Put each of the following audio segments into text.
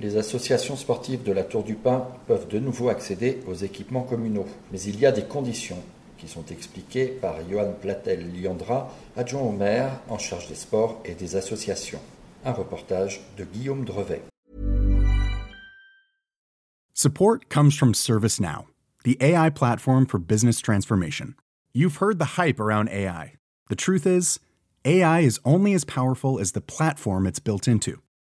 Les associations sportives de la Tour du Pin peuvent de nouveau accéder aux équipements communaux. Mais il y a des conditions qui sont expliquées par Johan Platel-Liandra, adjoint au maire en charge des sports et des associations. Un reportage de Guillaume Drevet. Support comes from ServiceNow, the AI platform for business transformation. You've heard the hype around AI. The truth is, AI is only as powerful as the platform it's built into.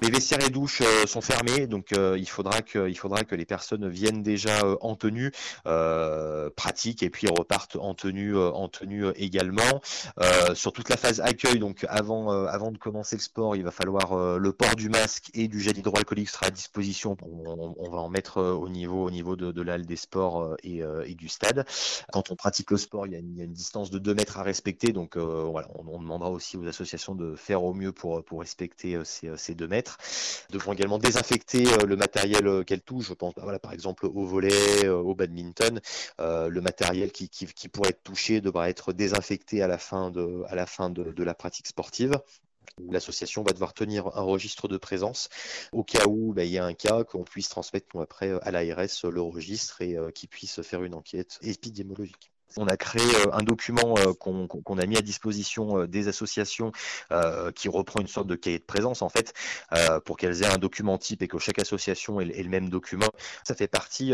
Les vestiaires et douches euh, sont fermés, donc euh, il faudra que les personnes viennent déjà euh, en tenue pratique et puis repartent en tenue en tenue également. sur toute la phase accueil, donc avant de commencer le sport, il va falloir le port du masque et du gel hydroalcoolique sera à disposition. On, va en mettre au niveau au niveau de, de des sports et, du stade. Quand on pratique le sport, il y a une, distance de 2 mètres à respecter, donc voilà, on, on, demandera aussi aux associations de faire au mieux pour pour respecter ces, ces 2 mètres devront également désinfecter euh, le matériel euh, qu'elles touchent. Je pense bah, par exemple au volet, euh, au badminton. le matériel qui, pourrait être touché devra être désinfecté à la fin de, la, pratique sportive. L'association va devoir tenir un registre de présence au cas où bah, il y a un cas qu'on puisse transmettre après à l'ARS le registre et qu'il puisse faire une enquête épidémiologique. On a créé euh, un document euh, qu'on a mis à disposition euh, des associations qui reprend une sorte de cahier de présence en fait pour qu'elles aient un document type et que chaque association ait, le même document. Ça fait partie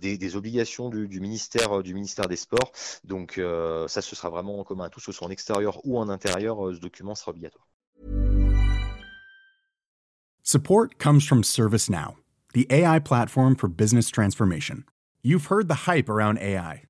des, obligations du, ministère du ministère des Sports. Donc ça ce sera vraiment en commun à tous, que ce soit en extérieur ou en intérieur, ce document sera obligatoire. Support comes from ServiceNow, the AI platform for business transformation. You've heard the hype around AI.